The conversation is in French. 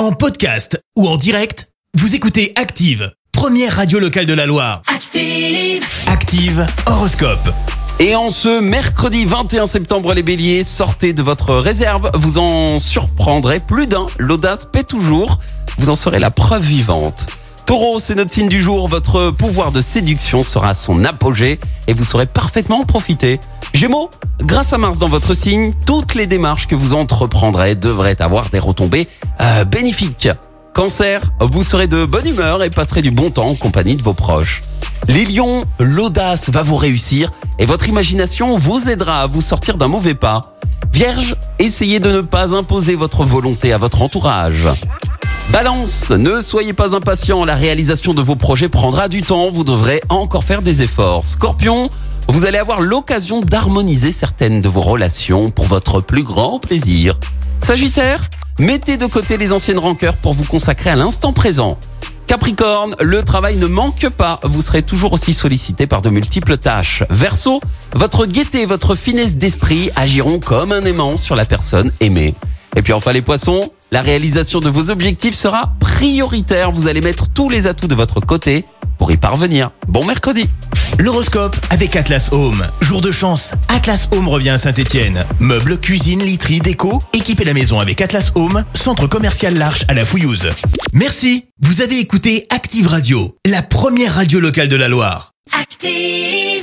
En podcast ou en direct, vous écoutez Active, première radio locale de la Loire. Active. Active Horoscope. Et en ce mercredi 21 septembre, les béliers, sortez de votre réserve, vous en surprendrez plus d'un. L'audace paie toujours, vous en serez la preuve vivante. Taureau, c'est notre signe du jour, votre pouvoir de séduction sera à son apogée et vous saurez parfaitement en profiter. Gémeaux, grâce à Mars dans votre signe, toutes les démarches que vous entreprendrez devraient avoir des retombées euh, bénéfiques. Cancer, vous serez de bonne humeur et passerez du bon temps en compagnie de vos proches. Les lions, l'audace va vous réussir et votre imagination vous aidera à vous sortir d'un mauvais pas. Vierge, essayez de ne pas imposer votre volonté à votre entourage. Balance, ne soyez pas impatient, la réalisation de vos projets prendra du temps, vous devrez encore faire des efforts. Scorpion, vous allez avoir l'occasion d'harmoniser certaines de vos relations pour votre plus grand plaisir. Sagittaire, mettez de côté les anciennes rancœurs pour vous consacrer à l'instant présent. Capricorne, le travail ne manque pas, vous serez toujours aussi sollicité par de multiples tâches. Verseau, votre gaieté et votre finesse d'esprit agiront comme un aimant sur la personne aimée. Et puis enfin les poissons, la réalisation de vos objectifs sera prioritaire, vous allez mettre tous les atouts de votre côté pour y parvenir. Bon mercredi L'horoscope avec Atlas Home. Jour de chance, Atlas Home revient à Saint-Etienne. Meubles, cuisine, literie, déco, équipez la maison avec Atlas Home, centre commercial L'Arche à la Fouillouse. Merci, vous avez écouté Active Radio, la première radio locale de la Loire. Active.